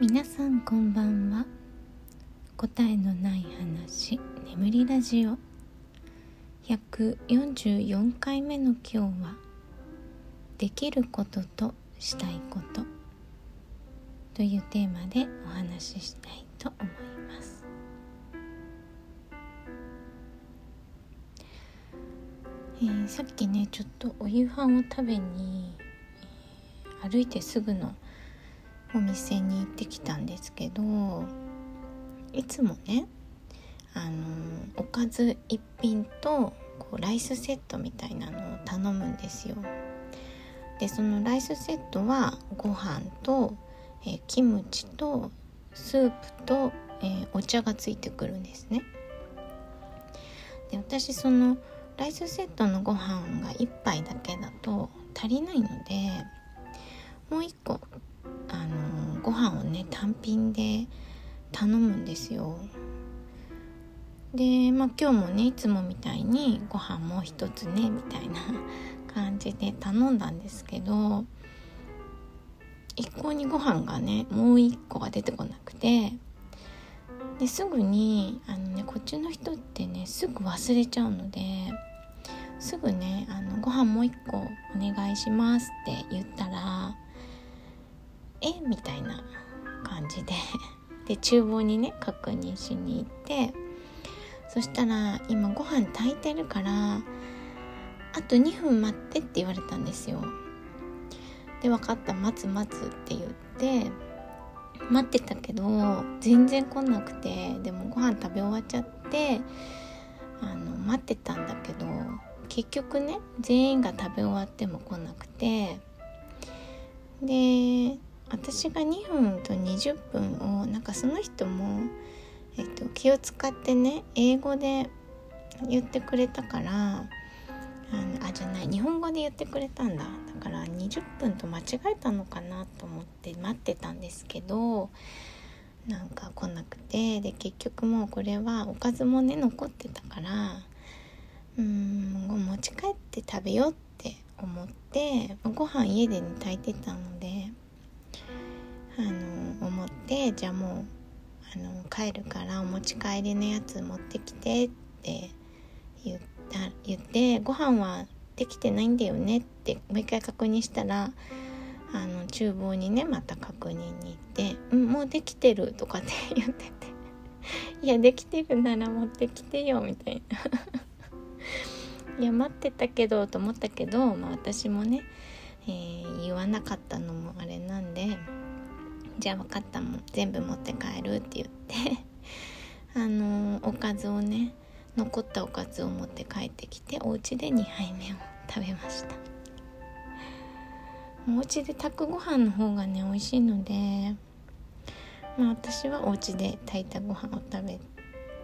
皆さんこんばんは。答えのない話眠りラジオ。144回目の今日はできることとしたいこと。というテーマでお話ししたいと思います。えー、さっきねちょっとお夕飯を食べに、歩いてすぐのお店に行ってきたんですけどいつもねあのおかず一品とこうライスセットみたいなのを頼むんですよ。でそのライスセットはご飯と、え、キムチとスープと、えー、お茶がついてくるんですね。で私そのライスセットのご飯が1杯だけだと足りないのでもう1個ご飯をね単品で頼むんですよ。でまあ今日もねいつもみたいにご飯もう一つねみたいな感じで頼んだんですけど一向にご飯がねもう一個が出てこなくてですぐにあのねこっちの人ってねすぐ忘れちゃうのですぐね「あのご飯もう一個お願いします」って言ったら「え？みたいな感じで で厨房にね確認しに行ってそしたら「今ご飯炊いてるからあと2分待って」って言われたんですよ。で分かった待つ待つって言って待ってたけど全然来なくてでもご飯食べ終わっちゃってあの待ってたんだけど結局ね全員が食べ終わっても来なくてで私が2分と20分をなんかその人も、えっと、気を使ってね英語で言ってくれたからあのあじゃない日本語で言ってくれたんだ。だから20分と間違えたのかなと思って待ってたんですけどなんか来なくてで結局もうこれはおかずもね残ってたからうん持ち帰って食べようって思ってご飯家で、ね、炊いてたのであの思ってじゃあもうあの帰るからお持ち帰りのやつ持ってきてって言った言ってご飯はできてないんだよねってもう一回確認したらあの厨房にねまた確認に行って「うんもうできてる」とかって 言ってて「いやできてるなら持ってきてよ」みたいな いや待ってたけどと思ったけど、まあ、私もね、えー、言わなかったのもあれなんで。じゃあ分かったもん全部持って帰るって言って あのおかずをね残ったおかずを持って帰ってきてお家で2杯目を食べました。お家で炊くご飯の方がね美味しいのでまあ私はお家で炊いたご飯を食べ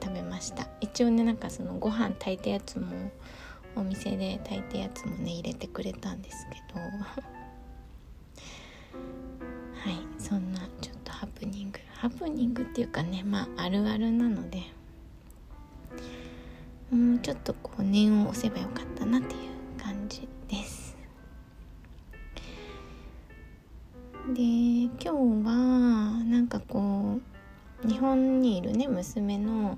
食べました。一応ねなんかそのご飯炊いたやつもお店で炊いたやつもね入れてくれたんですけど。ハプニングっていうかねまああるあるなのでもうちょっとこう念を押せばよかったなっていう感じです。で今日はなんかこう日本にいるね娘の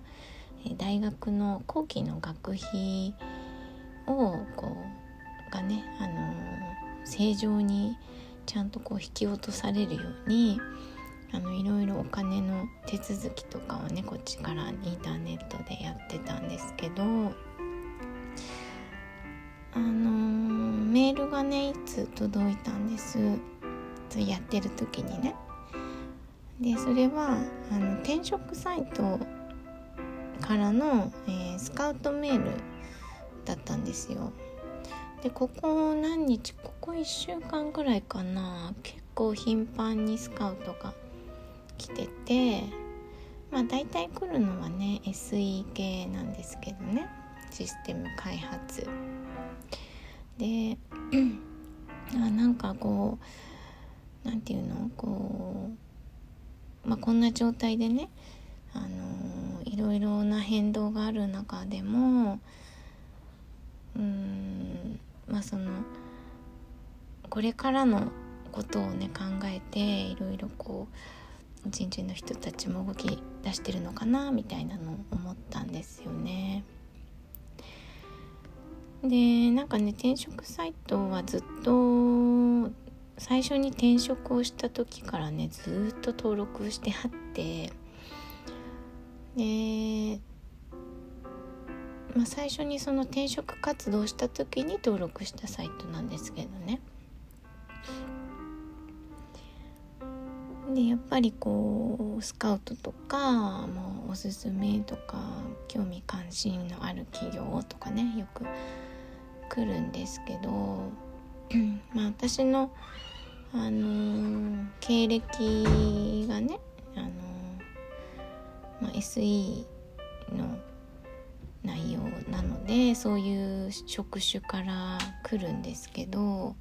大学の後期の学費をこうがねあの正常にちゃんとこう引き落とされるようにあのいろいろお金の手続きとかをねこっちからインターネットでやってたんですけどあのメールがねいつ届いたんです。とやってる時にね。でそれはあの転職サイトからの、えー、スカウトメールだったんですよ。でここ何日ここ1週間ぐらいかな。結構頻繁にスカウトが来ててまあ大体来るのはね SE 系なんですけどね。システム開発。で あなんかこう何て言うの？こうまあこんな状態でねあのいろいろな変動がある中でもうんまあそのこれからのことをね考えていろいろこう人事の人たちも動き出してるのかなみたいなのを思ったんですよね。でなんかね転職サイトはずっと最初に転職をした時からねずっと登録してあってで、まあ、最初にその転職活動した時に登録したサイトなんですけどねでやっぱりこうスカウトとかもうおすすめとか興味関心のある企業とかねよく来るんですけど まあ私の、あのー、経歴がね、あのー、まあ、SE の内容なのでそういう職種から来るんですけど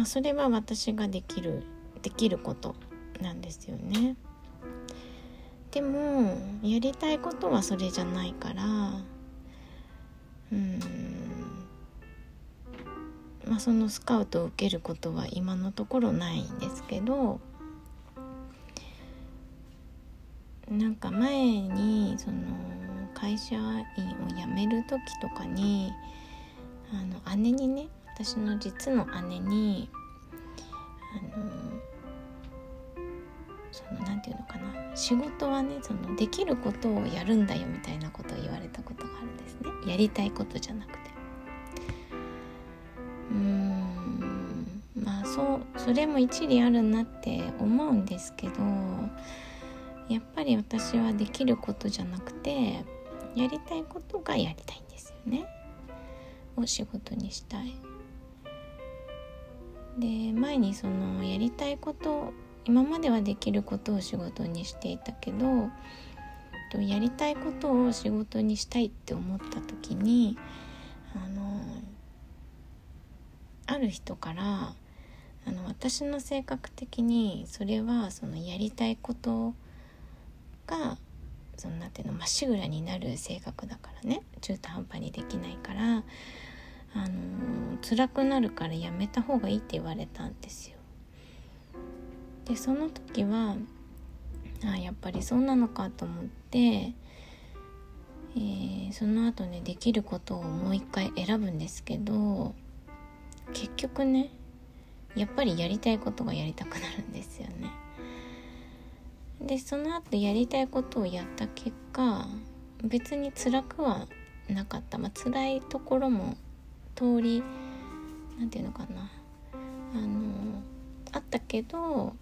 まあ、それは私ができるできることなんですよね。でもやりたいことはそれじゃないからうんまあそのスカウトを受けることは今のところないんですけどなんか前にその会社員を辞める時とかにあの姉にね私の実の姉にあのその何て言うのかな。仕事はねそのできることをやるんだよみたいなことを言われたことがあるんですね。やりたいことじゃなくて。うーん。まあそうそれも一理あるなって思うんですけどやっぱり私はできることじゃなくてやりたいことがやりたいんですよね。を仕事にしたい。で前にそのやりたいこと今まではできることを仕事にしていたけどやりたいことを仕事にしたいって思った時にあのある人からあの私の性格的にそれはそのやりたいことがそのなていうのまっしぐらになる性格だからね。中途半端にできないからあの辛くなるからやめた方がいいって言われたんですよ。でその時はあやっぱりそうなのかと思って、えー、その後ねできることをもう一回選ぶんですけど結局ねやっぱりやりたいことがやりたくなるんですよね。でその後やりたいことをやった結果別に辛くはなかった、まあ辛いところも通り何て言うのかなあのあったけど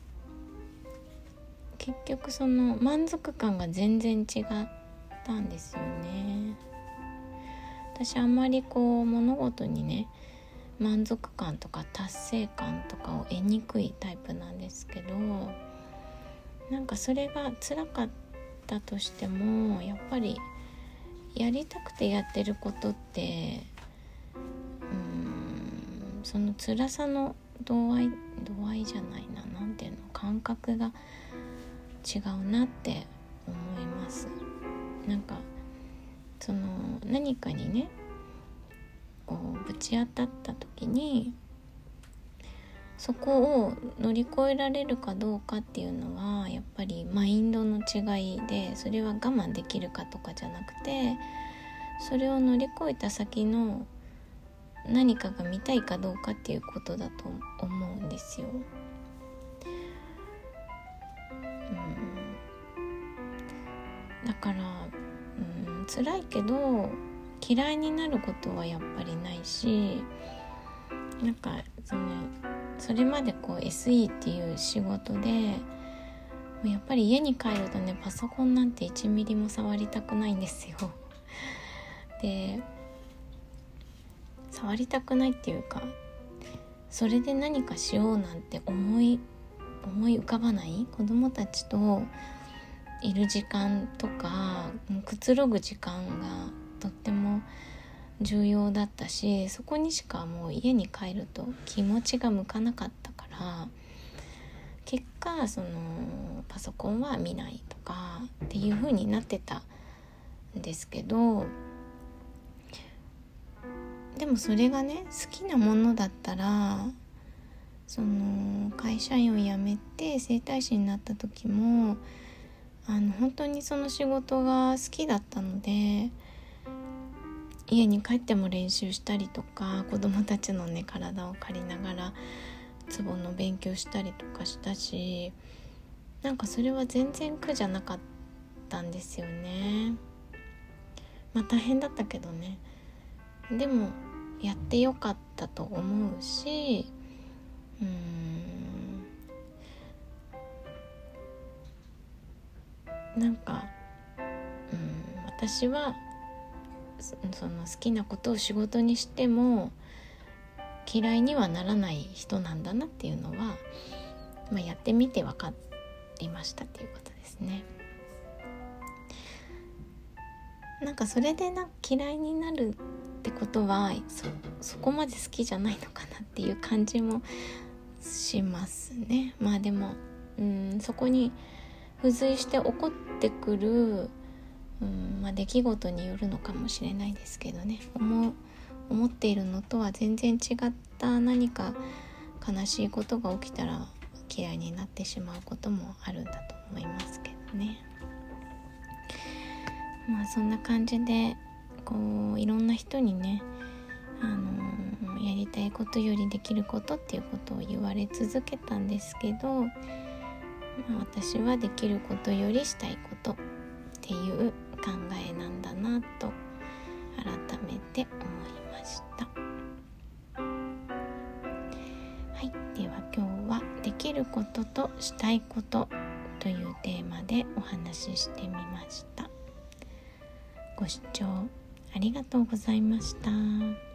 結局その満足感が全然違ったんですよね。私あんまりこう物事にね満足感とか達成感とかを得にくいタイプなんですけどなんかそれが辛かったとしてもやっぱりやりたくてやってることってその辛さの度合い度合いじゃないな何ていうの感覚が違うなって思います。なんかその何かにねこうぶち当たった時にそこを乗り越えられるかどうかっていうのはやっぱりマインドの違いでそれは我慢できるかとかじゃなくてそれを乗り越えた先の何かが見たいかどうかっていうことだと思うんですよ。うん、だから、うん、辛いけど嫌いになることはやっぱりないしなんかそのそれまでこう SE っていう仕事でやっぱり家に帰るとねパソコンなんて1ミリも触りたくないんですよ。で触りたくないっていうかそれで何かしようなんて思い思い浮かばない？子供たちといる時間とかくつろぐ時間がとっても重要だったしそこにしかもう家に帰ると気持ちが向かなかったから結果そのパソコンは見ないとかっていう風になってたんですけどでもそれがね好きなものだったらその会社員を辞めて整体師になった時もあの本当にその仕事が好きだったので家に帰っても練習したりとか子供たちのね体を借りながらツボの勉強したりとかしたしなんかそれは全然苦じゃなかったんですよね。まあ大変だったけどね。でもやってよかったと思うしうんなんかうん私はその好きなことを仕事にしても嫌いにはならない人なんだなっていうのは、まあ、やってみて分かりましたっていうことですね。なんかそれでな嫌いになることはそこまで好きじゃないのかなっていう感じもしますね。まあでもうんそこに付随して起こってくるうんまあ、出来事によるのかもしれないですけどね思思っているのとは全然違った何か悲しいことが起きたら嫌いになってしまうこともあるんだと思いますけどね。まあそんな感じでこういろんな人にね、あのー、やりたいことよりできることっていうことを言われ続けたんですけど、まあ、私はできることよりしたいことっていう考えなんだなと改めて思いました。はい。では今日は「できることとしたいこと」というテーマでお話ししてみました。ご視聴ありがとうございました。